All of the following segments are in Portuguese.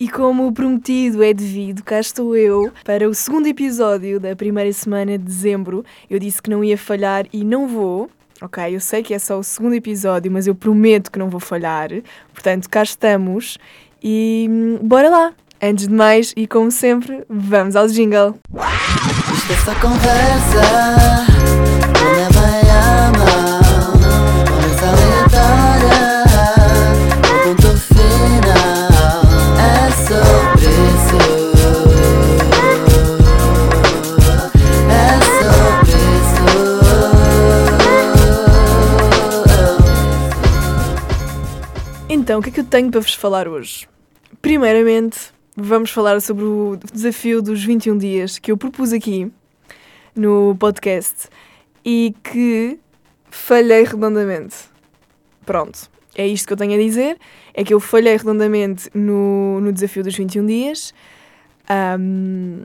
E como prometido é devido, cá estou eu para o segundo episódio da primeira semana de dezembro. Eu disse que não ia falhar e não vou. Ok, eu sei que é só o segundo episódio, mas eu prometo que não vou falhar. Portanto, cá estamos e hum, bora lá! Antes de mais, e como sempre, vamos ao jingle. Isto é só conversa, não leva a mal. Então, o que é que eu tenho para vos falar hoje? Primeiramente, vamos falar sobre o desafio dos 21 dias que eu propus aqui no podcast e que falhei redondamente. Pronto, é isto que eu tenho a dizer. É que eu falhei redondamente no, no desafio dos 21 dias. Um,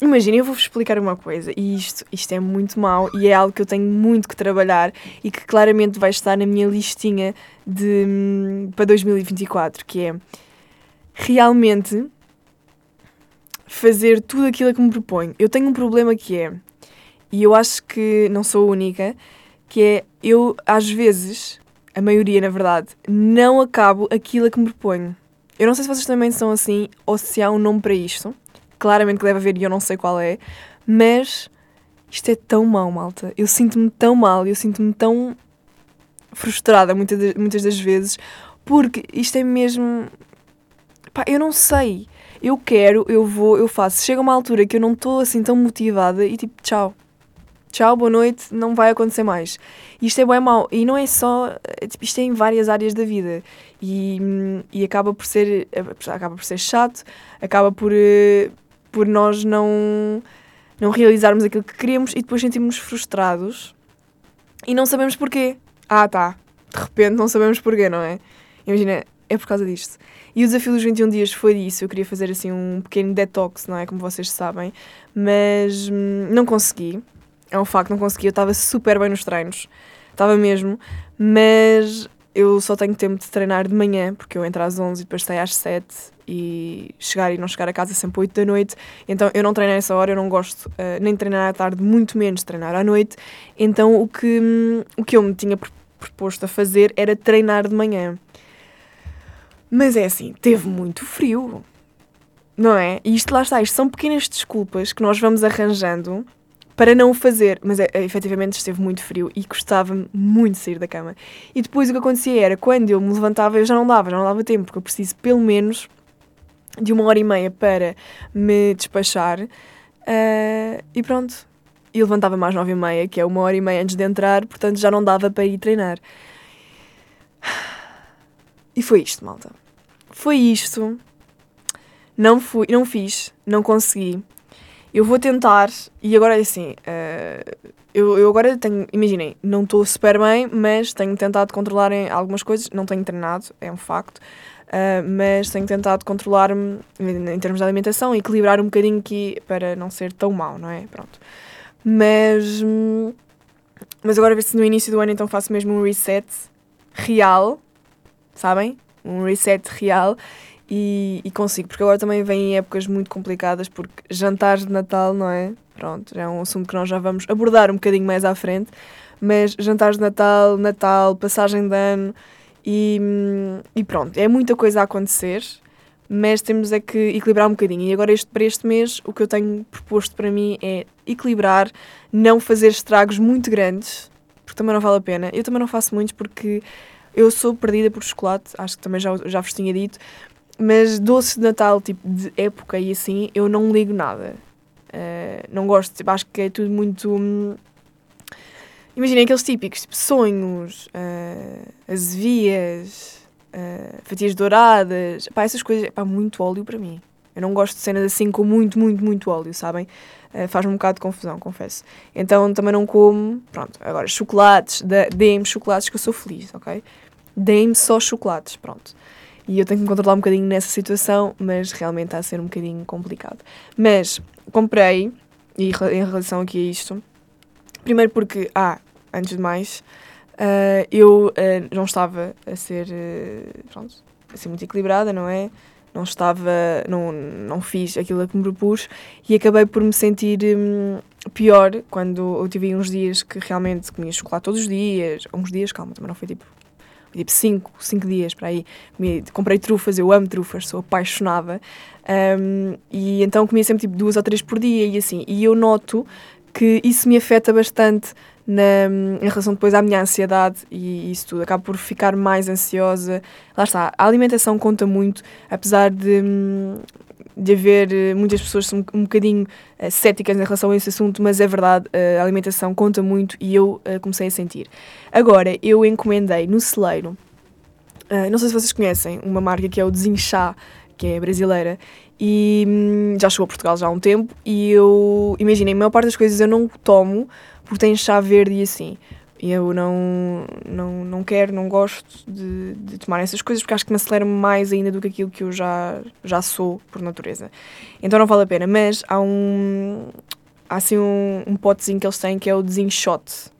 Imagina, eu vou-vos explicar uma coisa, e isto, isto é muito mau e é algo que eu tenho muito que trabalhar e que claramente vai estar na minha listinha de, hum, para 2024, que é realmente fazer tudo aquilo que me proponho. Eu tenho um problema que é, e eu acho que não sou única, que é eu, às vezes, a maioria na verdade, não acabo aquilo que me proponho. Eu não sei se vocês também são assim ou se há um nome para isto. Claramente que deve haver e eu não sei qual é, mas isto é tão mau, malta. Eu sinto-me tão mal, eu sinto-me tão frustrada muitas, muitas das vezes, porque isto é mesmo. Pá, eu não sei. Eu quero, eu vou, eu faço. Chega uma altura que eu não estou assim tão motivada e tipo, tchau. Tchau, boa noite, não vai acontecer mais. Isto é bem mau. E não é só. Tipo, isto é em várias áreas da vida. E, e acaba por ser. Acaba por ser chato, acaba por. eh, por nós não, não realizarmos aquilo que queremos e depois sentirmos frustrados e não sabemos porquê. Ah, tá. De repente não sabemos porquê, não é? Imagina, é por causa disto. E o desafio dos 21 dias foi disso. Eu queria fazer assim um pequeno detox, não é? Como vocês sabem. Mas hum, não consegui. É um facto, não consegui. Eu estava super bem nos treinos. Estava mesmo. Mas eu só tenho tempo de treinar de manhã, porque eu entro às 11 e depois saio às 7 e chegar e não chegar a casa sempre 8 da noite. Então eu não treino a essa hora, eu não gosto uh, nem de treinar à tarde, muito menos de treinar à noite. Então o que, hum, o que eu me tinha pr- proposto a fazer era treinar de manhã. Mas é assim, teve muito frio, não é? E isto lá está, isto são pequenas desculpas que nós vamos arranjando para não o fazer, mas é, efetivamente esteve muito frio e gostava muito sair da cama. E depois o que acontecia era, quando eu me levantava, eu já não dava, já não dava tempo, porque eu preciso pelo menos de uma hora e meia para me despachar. ah, e pronto. E levantava-me às nove e meia, que é uma hora e meia antes de entrar, portanto já não dava para ir treinar. E foi isto, malta. Foi isto. Não fui, não fiz, não consegui. Eu vou tentar, e agora é assim, eh, eu, eu agora tenho, imaginem, não estou super bem, mas tenho tentado controlar em algumas coisas, não tenho treinado, é um facto, eh, mas tenho tentado controlar-me em termos de alimentação, equilibrar um bocadinho aqui para não ser tão mau, não é? Pronto. Mas, mas agora ver se no início do ano então faço mesmo um reset real, sabem? Um reset real e, e consigo, porque agora também vêm épocas muito complicadas, porque jantares de Natal, não é? Pronto, já é um assunto que nós já vamos abordar um bocadinho mais à frente, mas jantares de Natal, Natal, passagem de ano e, e pronto, é muita coisa a acontecer, mas temos é que equilibrar um bocadinho. E agora este, para este mês o que eu tenho proposto para mim é equilibrar, não fazer estragos muito grandes, porque também não vale a pena. Eu também não faço muitos porque eu sou perdida por chocolate, acho que também já, já vos tinha dito, mas doces de Natal, tipo de época e assim, eu não ligo nada. Uh, não gosto, tipo, acho que é tudo muito. hum, Imaginem aqueles típicos, tipo sonhos, uh, azevias, uh, fatias douradas, pá, essas coisas, pá, muito óleo para mim. Eu não gosto de cenas assim com muito, muito, muito óleo, sabem? Uh, Faz-me um bocado de confusão, confesso. Então também não como, pronto, agora chocolates, deem-me chocolates que eu sou feliz, ok? Deem-me só chocolates, pronto. E eu tenho que me controlar um bocadinho nessa situação, mas realmente está a ser um bocadinho complicado. Mas comprei, e em relação aqui a isto, primeiro porque, ah, antes de mais, ah, eu ah, não estava a ser, ah, pronto, a ser muito equilibrada, não é? não estava, não, não fiz aquilo a que me propus e acabei por me sentir hum, pior quando eu tive uns dias que realmente comia chocolate todos os dias, uns dias, calma, também não foi tipo tipo 5, 5 dias para aí. Comi, comprei trufas, eu amo trufas, sou apaixonada. Um, e então comia sempre tipo duas ou três por dia e assim. E eu noto que isso me afeta bastante na, em relação depois à minha ansiedade e isso tudo. Acabo por ficar mais ansiosa. Lá está, a alimentação conta muito, apesar de, de haver eh, muitas pessoas um, um bocadinho uh, céticas em relação a esse assunto, mas é verdade, uh, a alimentação conta muito e eu comecei a sentir. Agora, eu encomendei no celeiro, não sei se vocês conhecem, uma marca que é o Desinchá, que é brasileira, e hum, já chegou a Portugal já há um tempo, e eu, imaginem, a maior parte das coisas eu não tomo, porque tem chá verde e assim. Eu não, não, não quero, não gosto de, de tomar essas coisas porque acho que me acelera mais ainda do que aquilo que eu já, já sou por natureza. Então não vale a pena. Mas há um. Há assim um, um potezinho que eles têm que é o Desinshot.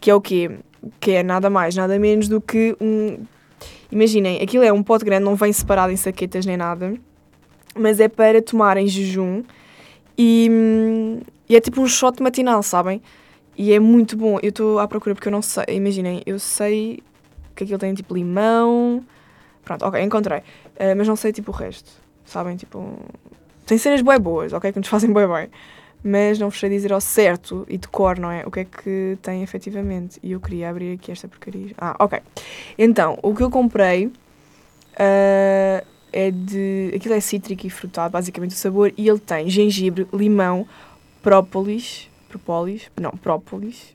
Que é o quê? Que é nada mais, nada menos do que um. Imaginem, aquilo é um pote grande, não vem separado em saquetas nem nada, mas é para tomar em jejum e, e é tipo um shot matinal, sabem? E é muito bom. Eu estou à procura porque eu não sei. Imaginem, eu sei que aquilo tem tipo limão. Pronto, ok, encontrei. Uh, mas não sei tipo o resto. Sabem? Tipo. Tem cenas bem boas, ok? Que nos fazem bem bem. Mas não vos sei dizer ao certo e de cor, não é? O que é que tem efetivamente. E eu queria abrir aqui esta porcaria. Ah, ok. Então, o que eu comprei uh, é de. Aquilo é cítrico e frutado, basicamente o sabor. E ele tem gengibre, limão, própolis própolis, não, própolis,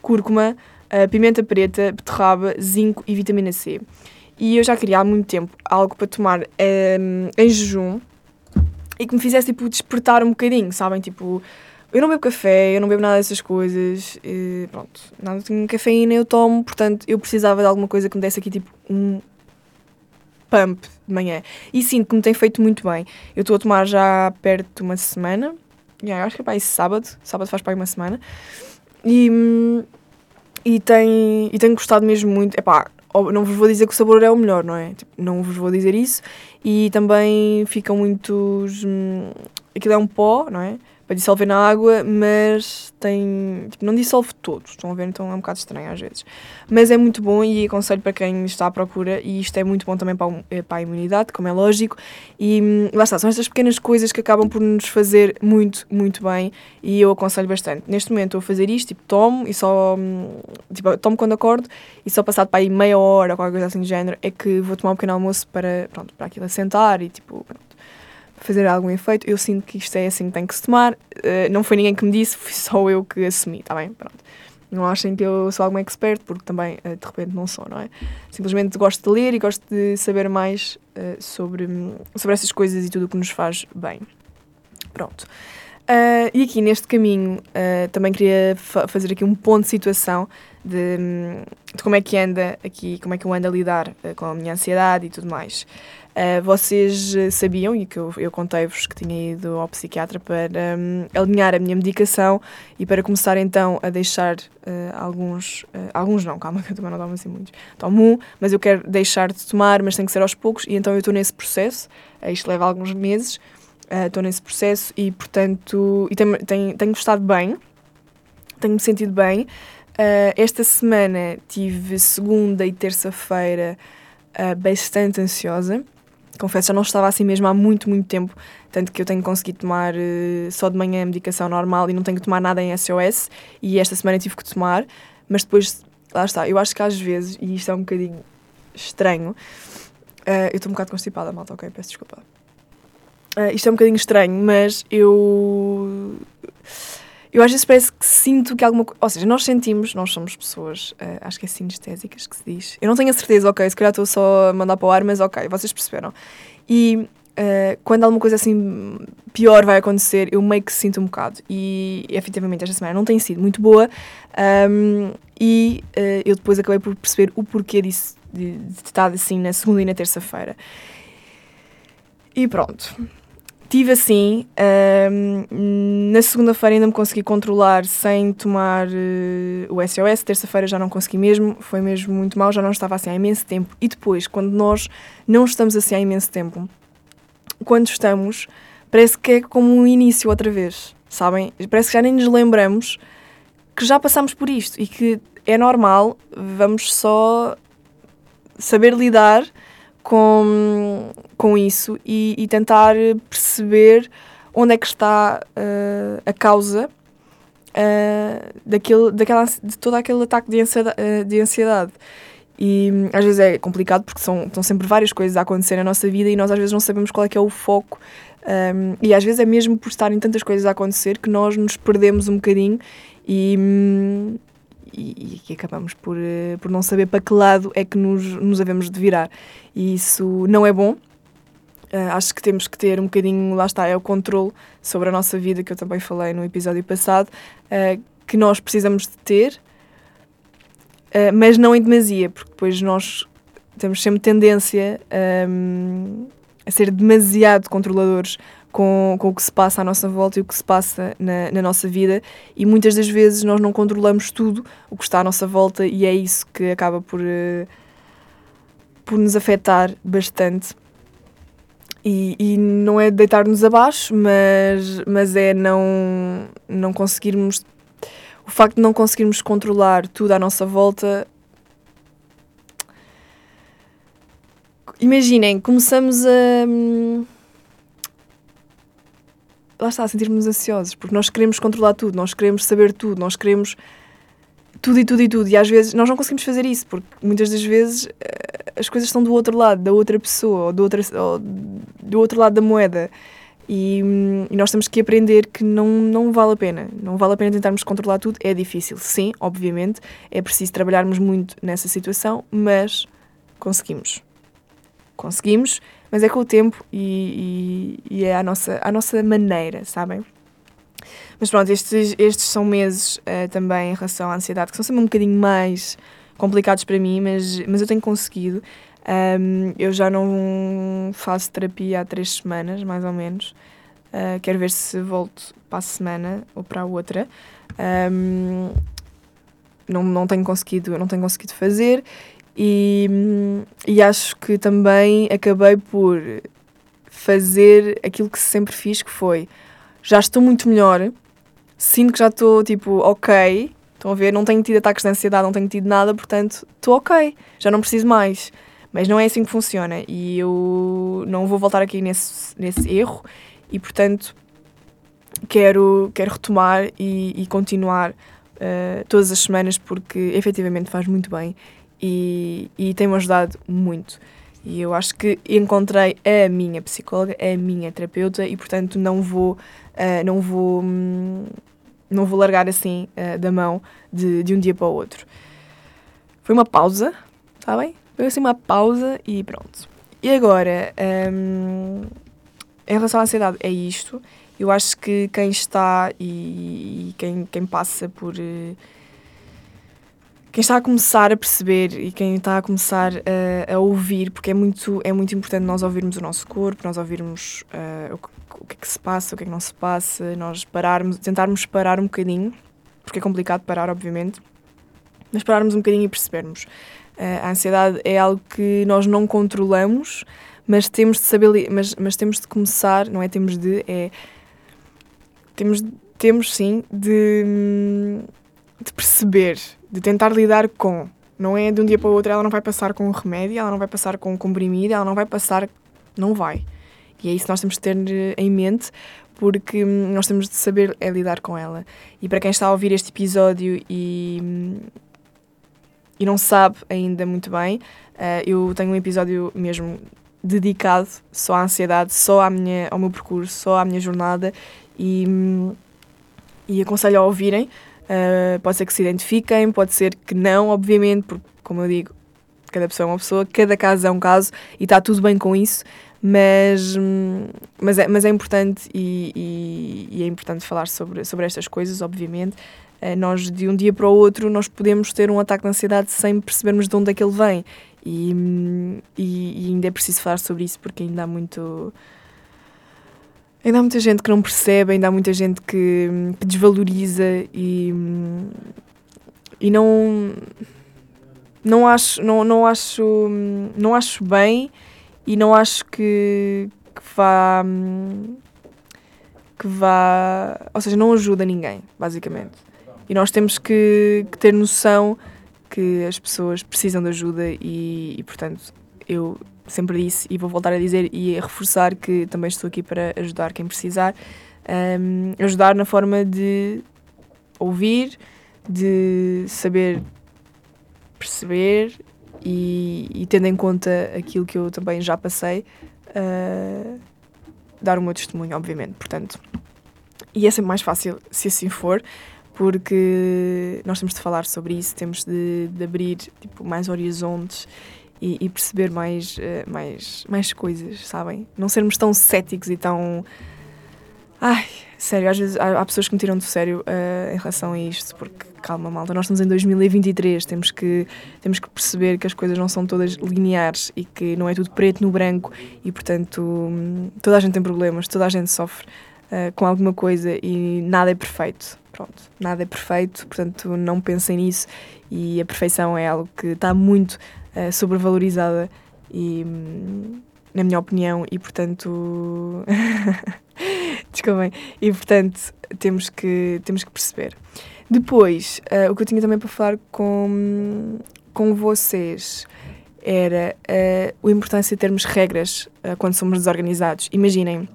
cúrcuma, uh, pimenta preta, beterraba, zinco e vitamina C. E eu já queria há muito tempo algo para tomar um, ehm, em jejum e que me fizesse tipo despertar um bocadinho, sabem? Tipo, eu não bebo café, eu não bebo nada dessas coisas, e, pronto, nada de cafeína eu tomo, portanto eu precisava de alguma coisa que me desse aqui tipo um pump de manhã. E sinto que me tem feito muito bem. Eu estou a tomar já perto de uma semana, Yeah, acho que é para esse sábado. Sábado faz para aí uma semana. E, e, tem, e tenho gostado mesmo muito. Epá, não vos vou dizer que o sabor é o melhor, não é? Tipo, não vos vou dizer isso. E também ficam muitos. Aquilo é um pó, não é? para dissolver na água, mas tem. Tipo, não dissolve todos, estão a ver? Então é um bocado estranho às vezes. Mas é muito bom e aconselho para quem está à procura, e isto é muito bom também para eh, para a imunidade, como é lógico. E hum, lá está, são estas pequenas coisas que acabam por nos fazer muito, muito bem e eu aconselho bastante. Neste momento estou a fazer isto, tipo, tomo e só. Hum, tipo, tomo quando acordo e só passado para aí meia hora ou qualquer coisa assim do género é que vou tomar um pequeno almoço para, pronto, para aquilo assentar e tipo. Pronto fazer algum efeito. Eu sinto que isto é assim que tem que se tomar. Uh, não foi ninguém que me disse, fui só eu que assumi, está bem? Pronto. Não achem que eu sou algum expert, porque também uh, de repente não sou, não é? Simplesmente gosto de ler e gosto de saber mais uh, sobre, sobre essas coisas e tudo o que nos faz bem. Pronto. Uh, e aqui neste caminho uh, também queria fa fazer aqui um ponto de situação de, de, como é que anda aqui, como é que eu ando a lidar uh, com a minha ansiedade e tudo mais. vocês sabiam, e que eu, eu contei-vos que tinha ido ao psiquiatra para um, alinhar a minha medicação e para começar então a deixar alguns, alguns não, calma que eu também não tomo assim muitos, tomo um, mas eu quero deixar de tomar, mas tem que ser aos poucos e então eu estou nesse processo, isto leva alguns meses, estou uh, nesse processo e, portanto, e tenho, tenho, tenho gostado bem, tenho-me sentido bem. Uh, esta semana tive segunda e terça-feira uh, bastante ansiosa. Confesso, já não estava assim mesmo há muito, muito tempo. Tanto que eu tenho conseguido tomar uh, só de manhã a medicação normal e não tenho que tomar nada em SOS. E esta semana tive que tomar. Mas depois, lá está, eu acho que às vezes, e isto é um bocadinho estranho, eu estou um bocado constipada, malta, ok? Peço desculpa. Uh, isto é um bocadinho estranho, mas eu. Eu às vezes parece que sinto que alguma coisa. Ou seja, nós sentimos, nós somos pessoas, uh, acho que é sinestésicas que se diz. Eu não tenho a certeza, ok, se calhar estou só a mandar para o ar, mas ok, vocês perceberam. E uh, quando alguma coisa assim pior vai acontecer, eu meio que sinto um bocado. E efetivamente esta semana não tem sido muito boa. Um, e uh, eu depois acabei por perceber o porquê disso, de, de estar assim na segunda e na terça-feira. E pronto. Tive assim, um, na segunda-feira ainda me consegui controlar sem tomar uh, o SOS, terça-feira já não consegui mesmo, foi mesmo muito mal, já não estava assim há imenso tempo. E depois, quando nós não estamos assim há imenso tempo, quando estamos, parece que é como um início outra vez, sabem? Parece que já nem nos lembramos que já passamos por isto e que é normal, vamos só saber lidar com, com isso e, e tentar perceber onde é que está uh, a causa uh, daquele, daquela, de todo aquele ataque de ansiedade, uh, de ansiedade. E hum, às vezes é complicado porque são, estão sempre várias coisas a acontecer na nossa vida e nós às vezes não sabemos qual é que é o foco. Um, e às vezes é mesmo por estarem tantas coisas a acontecer que nós nos perdemos um bocadinho e, e, e acabamos por, uh, por não saber para que lado é que nos, nos devemos de virar. E isso não é bom. Uh, acho que temos que ter um bocadinho, lá está, é o controle sobre a nossa vida, que eu também falei no episódio passado, uh, que nós precisamos de ter, uh, mas não em demasia, porque depois nós temos sempre tendência um, a ser demasiado controladores com, com o que se passa à nossa volta e o que se passa na, na nossa vida, e muitas das vezes nós não controlamos tudo o que está à nossa volta, e é isso que acaba por, por nos afetar bastante e, e não é deitar-nos abaixo, mas, mas é não, não conseguirmos. O facto de não conseguirmos controlar tudo à nossa volta. Imaginem, começamos a. Lá está, sentirmos ansiosos, porque nós queremos controlar tudo, nós queremos saber tudo, nós queremos tudo e tudo e tudo. E às vezes nós não conseguimos fazer isso, porque muitas das vezes eh, as coisas estão do outro lado, da outra pessoa, ou do, outro, ou do outro lado da moeda. E, e, nós temos que aprender que não, não vale a pena. Não vale a pena tentarmos controlar tudo. É difícil, sim, obviamente. É preciso trabalharmos muito nessa situação, mas conseguimos. Conseguimos, mas é com o tempo e, e, e é a nossa, nossa maneira, sabem? Mas pronto, estes, estes são meses uh, também em relação à ansiedade, que são sempre um bocadinho mais complicados para mim, mas, mas eu tenho conseguido. Um, eu já não faço terapia há três semanas, mais ou menos. Uh, quero ver se volto para a semana ou para a outra. Um, não, não tenho conseguido, não tenho conseguido fazer e, e acho que também acabei por fazer aquilo que sempre fiz, que foi já estou muito melhor, sinto que já estou tipo, ok, estão a ver, não tenho tido ataques de ansiedade, não tenho tido nada, portanto estou ok, já não preciso mais. Mas não é assim que funciona e eu não vou voltar aqui nesse, nesse erro e, portanto, quero, quero retomar e, e continuar uh, todas as semanas porque efetivamente faz muito bem e, e tem-me ajudado muito. E eu acho que encontrei a minha psicóloga, a minha terapeuta e, portanto, não vou uh, não vou hum, não vou largar assim uh, da mão de, de um dia para o outro. Foi uma pausa, está bem? Foi assim uma pausa e pronto. E agora, um, em relação à ansiedade, é isto. Eu acho que quem está e, e quem, quem passa por. Uh, quem está a começar a perceber e quem está a começar a, a, ouvir, porque é muito, é muito importante nós ouvirmos o nosso corpo, nós ouvirmos uh, o, o que é que se passa, o que é que não se passa, nós pararmos, tentarmos parar um bocadinho, porque é complicado parar, obviamente, mas pararmos um bocadinho e percebermos. Uh, a ansiedade é algo que nós não controlamos, mas temos de saber, mas, mas temos de começar, não é temos de, é temos, temos sim de, de perceber de tentar lidar com. Não é de um dia para o outro, ela não vai passar com um remédio, ela não vai passar com um comprimido, ela não vai passar. Não vai. E é isso que nós temos de ter em mente, porque nós temos de saber é lidar com ela. E para quem está a ouvir este episódio e, e não sabe ainda muito bem, uh, eu tenho um episódio mesmo dedicado só à ansiedade, só à minha, ao meu percurso, só à minha jornada e, e aconselho a ouvirem Uh, pode ser que se identifiquem, pode ser que não, obviamente, porque, como eu digo, cada pessoa é uma pessoa, cada caso é um caso e está tudo bem com isso, mas, mas, é, mas é importante e, e, e é importante falar sobre, sobre estas coisas, obviamente. Uh, nós, de um dia para o outro, nós podemos ter um ataque de ansiedade sem percebermos de onde é que ele vem. E, e, e ainda é preciso falar sobre isso porque ainda há muito Ainda há muita gente que não percebe, ainda há muita gente que, que desvaloriza e, e não não acho não, não acho não acho bem e não acho que, que vá. que vá. Ou seja, não ajuda ninguém, basicamente. E nós temos que, que ter noção que as pessoas precisam de ajuda e, e, portanto, eu sempre disse e vou voltar a dizer e a reforçar que também estou aqui para ajudar quem precisar. Hum, ajudar na forma de ouvir, de saber perceber e, e tendo em conta aquilo que eu também já passei, uh, dar o meu testemunho, obviamente. Portanto, e é sempre mais fácil se assim for, porque nós temos de falar sobre isso, temos de, de abrir tipo, mais horizontes e, e perceber mais, eh, mais, mais coisas, sabem? Não sermos tão céticos e tão. Ai, sério, às vezes há, há pessoas que me tiram do sério eh, em relação a isto, porque calma, malta, nós estamos em 2023, temos que, temos que perceber que as coisas não são todas lineares e que não é tudo preto no branco e, portanto, toda a gente tem problemas, toda a gente sofre eh, com alguma coisa e nada é perfeito. Pronto, nada é perfeito, portanto, não pensem nisso e a perfeição é algo que está muito eh, sobrevalorizada e, na minha opinião, e portanto. Desculpem. E portanto, temos que, temos que perceber. Depois, eh, o que eu tinha também para falar com, com vocês era eh, a importância de termos regras eh, quando somos desorganizados. Imaginem.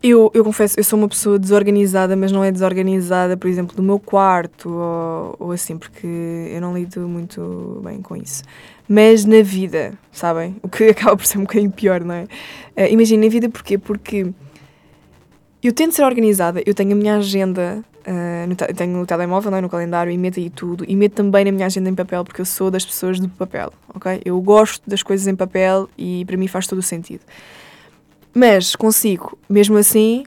Eu, eu confesso, eu sou uma pessoa desorganizada, mas não é desorganizada, por exemplo, do meu quarto ou, ou assim, porque eu não lido muito bem com isso. Mas na vida, sabem? O que acaba por ser um bocadinho pior, não é? Uh, Imaginem, na vida porquê? Porque eu tento ser organizada, eu tenho a minha agenda, uh, no te- tenho o telemóvel, não é? no calendário, e meto aí tudo, e meto também na minha agenda em papel, porque eu sou das pessoas do papel, ok? Eu gosto das coisas em papel e para mim faz todo o sentido. Mas consigo, mesmo assim,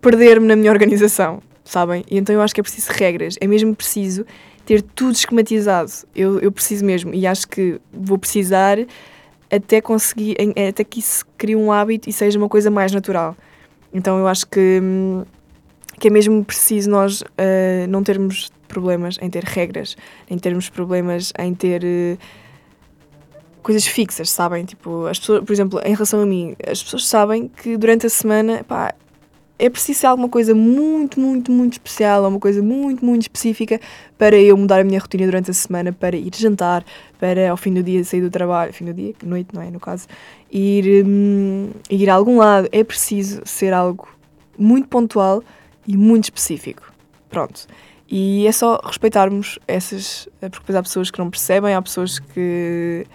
perder-me na minha organização, sabem? E então eu acho que é preciso regras, é mesmo preciso ter tudo esquematizado. Eu, eu preciso mesmo, e acho que vou precisar até conseguir, até que isso crie um hábito e seja uma coisa mais natural. Então eu acho que, que é mesmo preciso nós ah, não termos problemas em ter regras, em termos problemas em ter eh, coisas fixas, sabem? Tipo, as pessoas, por exemplo, em relação a mim, as pessoas sabem que durante a semana, pá, é preciso ser alguma coisa muito, muito, muito especial, ou uma coisa muito, muito específica para eu mudar a minha rotina durante a semana, para ir jantar, para ao fim do dia sair do trabalho, fim do dia, noite, não é? No caso, ir, hum, ir a algum lado. É preciso ser algo muito pontual e muito específico. Pronto. E é só respeitarmos essas. Porque depois há pessoas que não percebem, há pessoas que.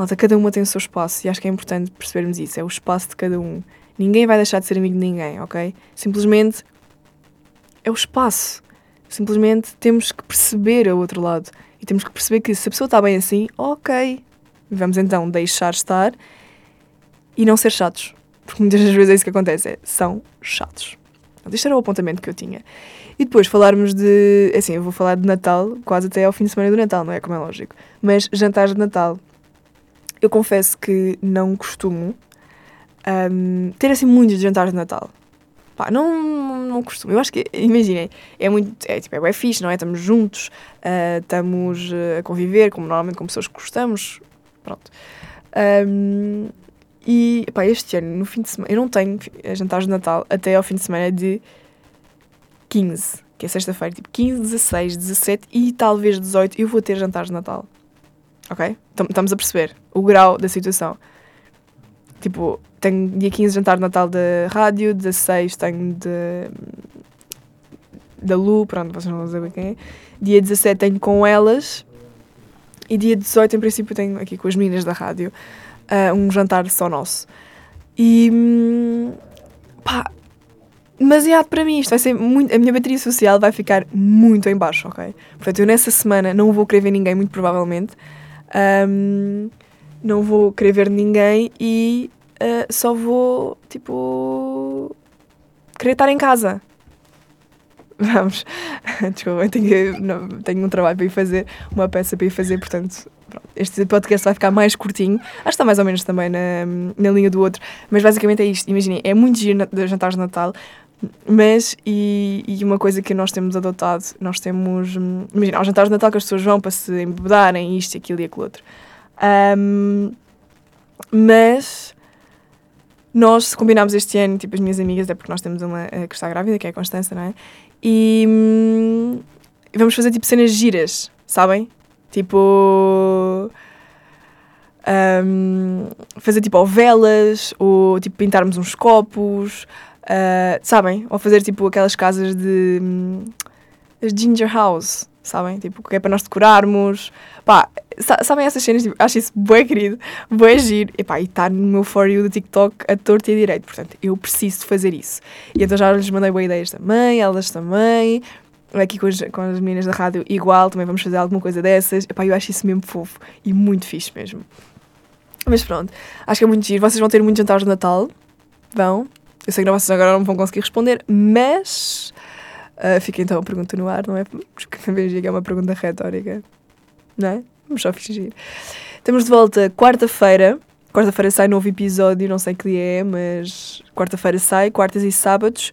Malta, cada uma tem o seu espaço e acho que é importante percebermos isso. É o espaço de cada um. Ninguém vai deixar de ser amigo de ninguém, ok? Simplesmente é o espaço. Simplesmente temos que perceber o outro lado. E temos que perceber que se a pessoa está bem assim, ok. Vamos então deixar estar e não ser chatos. Porque muitas das vezes é isso que acontece, é, são chatos. Este era o apontamento que eu tinha. E depois falarmos de. Assim, eu vou falar de Natal quase até ao fim de semana do Natal, não é? Como é lógico. Mas jantares de Natal. Eu confesso que não costumo hum, ter assim muitos jantares de Natal. Pá, não, não, costumo. Eu acho que, imaginem, é muito. É tipo, é bem fixe, não é? Estamos juntos, ah, estamos ah, a conviver, como normalmente com pessoas que gostamos. Pronto. Hum, e pá, este ano, no fim de semana, eu não tenho jantares de Natal até ao fim de semana de 15, que é sexta-feira, tipo 15, 16, 17 e talvez 18, eu vou ter jantares de Natal. Ok? Tam- Estamos a perceber o grau da situação. Tipo, tenho dia 15 jantar de Natal da rádio, 16 tenho de. da Lu, pronto, vocês não vão saber quem é. Dia 17 tenho com elas. E dia 18, em princípio, tenho aqui com as meninas da rádio ah, um jantar só nosso. E. hum, pá. Demasiado para mim, isto vai ser muito. A minha bateria social vai ficar muito em baixo, ok? Portanto, eu nessa semana não vou querer ver ninguém, muito provavelmente. Ahm, não vou querer ver ninguém e ah, só vou, tipo. querer estar em casa. Vamos. Desculpa, tenho, não, tenho um trabalho para ir fazer, uma peça para ir fazer, portanto, pronto, este podcast vai ficar mais curtinho. Acho que está mais ou menos também na, na linha do outro, mas basicamente é isto. Imaginem, é muito giro jantares de Natal, mas, e, e uma coisa que nós temos adotado, nós temos. hum, Imagina, aos jantares de Natal que as pessoas vão para se embebedarem, isto, aquilo e aquilo outro. Ahm, mas nós combinámos este ano, tipo, as minhas amigas, é porque nós temos uma eh, que está grávida, que é a Constança, não é? E hum, vamos fazer tipo cenas giras, sabem? Tipo. hum, fazer tipo ou velas, ou tipo pintarmos uns copos, ah, sabem? Ou fazer tipo aquelas casas de. hum, ginger house, sabem? Tipo, que é para nós decorarmos. Pá, sa- sabem essas cenas? Tipo, acho isso bué querido, bué giro. E pá, e está no meu For You do TikTok a torto e a direito. Portanto, eu preciso fazer isso. E então já lhes mandei boas ideias também, elas também. Aqui com as, com as meninas da rádio, igual, também vamos fazer alguma coisa dessas. Epá, eu acho isso mesmo fofo e muito fixe mesmo. Mas pronto, acho que é muito giro. Vocês vão ter muitos jantares de Natal. Vão. Eu sei que vocês agora não vão conseguir responder, mas ah, fica então a pergunta no ar, não é? Porque vejo que é uma pergunta retórica, não é? Vamos só fingir. Estamos de volta quarta-feira. Quarta-feira sai novo episódio, não sei que dia é, mas quarta-feira sai, quartas e sábados.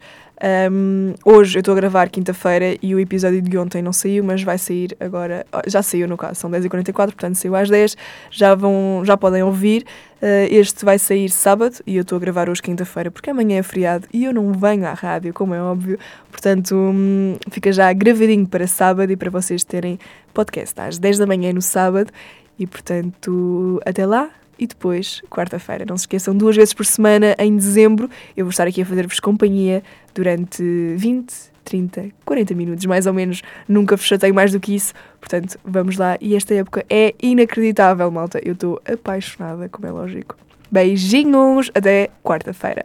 Um, hoje eu estou a gravar quinta-feira e o episódio de ontem não saiu, mas vai sair agora. Já saiu no caso, são 10h44, portanto saiu às 10 já, vão, já podem ouvir. Uh, este vai sair sábado e eu estou a gravar hoje quinta-feira porque amanhã é feriado e eu não venho à rádio, como é óbvio. Portanto, hum, fica já gravadinho para sábado e para vocês terem podcast às 10 da manhã no sábado. E portanto, até lá e depois quarta-feira. Não se esqueçam, duas vezes por semana em dezembro eu vou estar aqui a fazer-vos companhia durante 20, 30, 40 minutos, mais ou menos. Nunca vos chatei mais do que isso. Portanto, vamos lá. E esta época é inacreditável, malta. Eu estou apaixonada, como é lógico. Beijinhos, até quarta-feira.